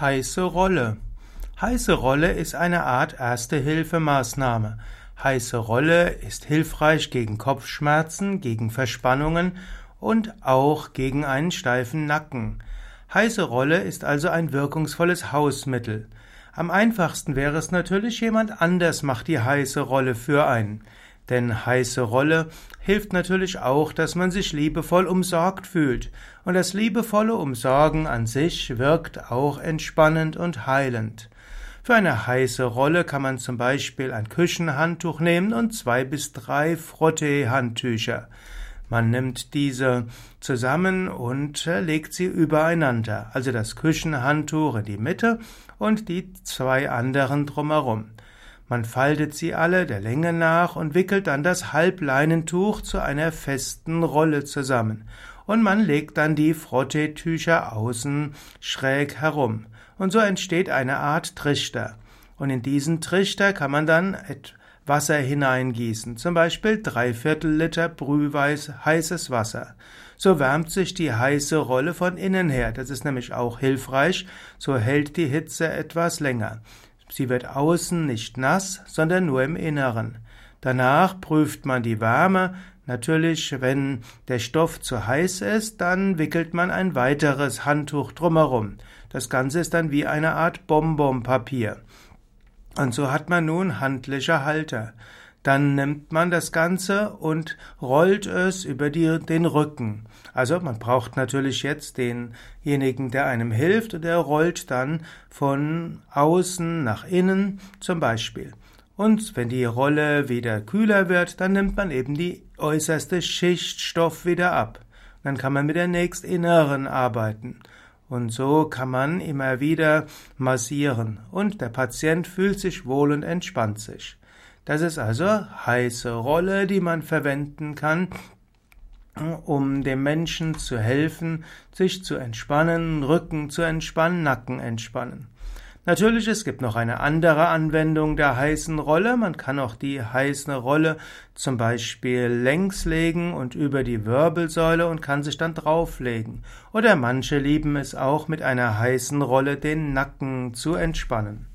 Heiße Rolle. Heiße Rolle ist eine Art Erste-Hilfe-Maßnahme. Heiße Rolle ist hilfreich gegen Kopfschmerzen, gegen Verspannungen und auch gegen einen steifen Nacken. Heiße Rolle ist also ein wirkungsvolles Hausmittel. Am einfachsten wäre es natürlich, jemand anders macht die heiße Rolle für einen. Denn heiße Rolle hilft natürlich auch, dass man sich liebevoll umsorgt fühlt. Und das liebevolle Umsorgen an sich wirkt auch entspannend und heilend. Für eine heiße Rolle kann man zum Beispiel ein Küchenhandtuch nehmen und zwei bis drei Frottee-Handtücher. Man nimmt diese zusammen und legt sie übereinander, also das Küchenhandtuch in die Mitte und die zwei anderen drumherum. Man faltet sie alle der Länge nach und wickelt dann das Halbleinentuch zu einer festen Rolle zusammen. Und man legt dann die Frotteetücher außen schräg herum. Und so entsteht eine Art Trichter. Und in diesen Trichter kann man dann Wasser hineingießen, zum Beispiel drei Viertel Liter brühweiß heißes Wasser. So wärmt sich die heiße Rolle von innen her. Das ist nämlich auch hilfreich. So hält die Hitze etwas länger. Sie wird außen nicht nass, sondern nur im Inneren. Danach prüft man die Wärme. Natürlich, wenn der Stoff zu heiß ist, dann wickelt man ein weiteres Handtuch drumherum. Das Ganze ist dann wie eine Art Bonbonpapier. Und so hat man nun handliche Halter. Dann nimmt man das Ganze und rollt es über die, den Rücken. Also man braucht natürlich jetzt denjenigen, der einem hilft, und der rollt dann von außen nach innen zum Beispiel. Und wenn die Rolle wieder kühler wird, dann nimmt man eben die äußerste Schicht Stoff wieder ab. Dann kann man mit der nächstinneren arbeiten. Und so kann man immer wieder massieren und der Patient fühlt sich wohl und entspannt sich. Das ist also heiße Rolle, die man verwenden kann, um dem Menschen zu helfen, sich zu entspannen, Rücken zu entspannen, Nacken entspannen. Natürlich, es gibt noch eine andere Anwendung der heißen Rolle. Man kann auch die heiße Rolle zum Beispiel längs legen und über die Wirbelsäule und kann sich dann drauflegen. Oder manche lieben es auch mit einer heißen Rolle den Nacken zu entspannen.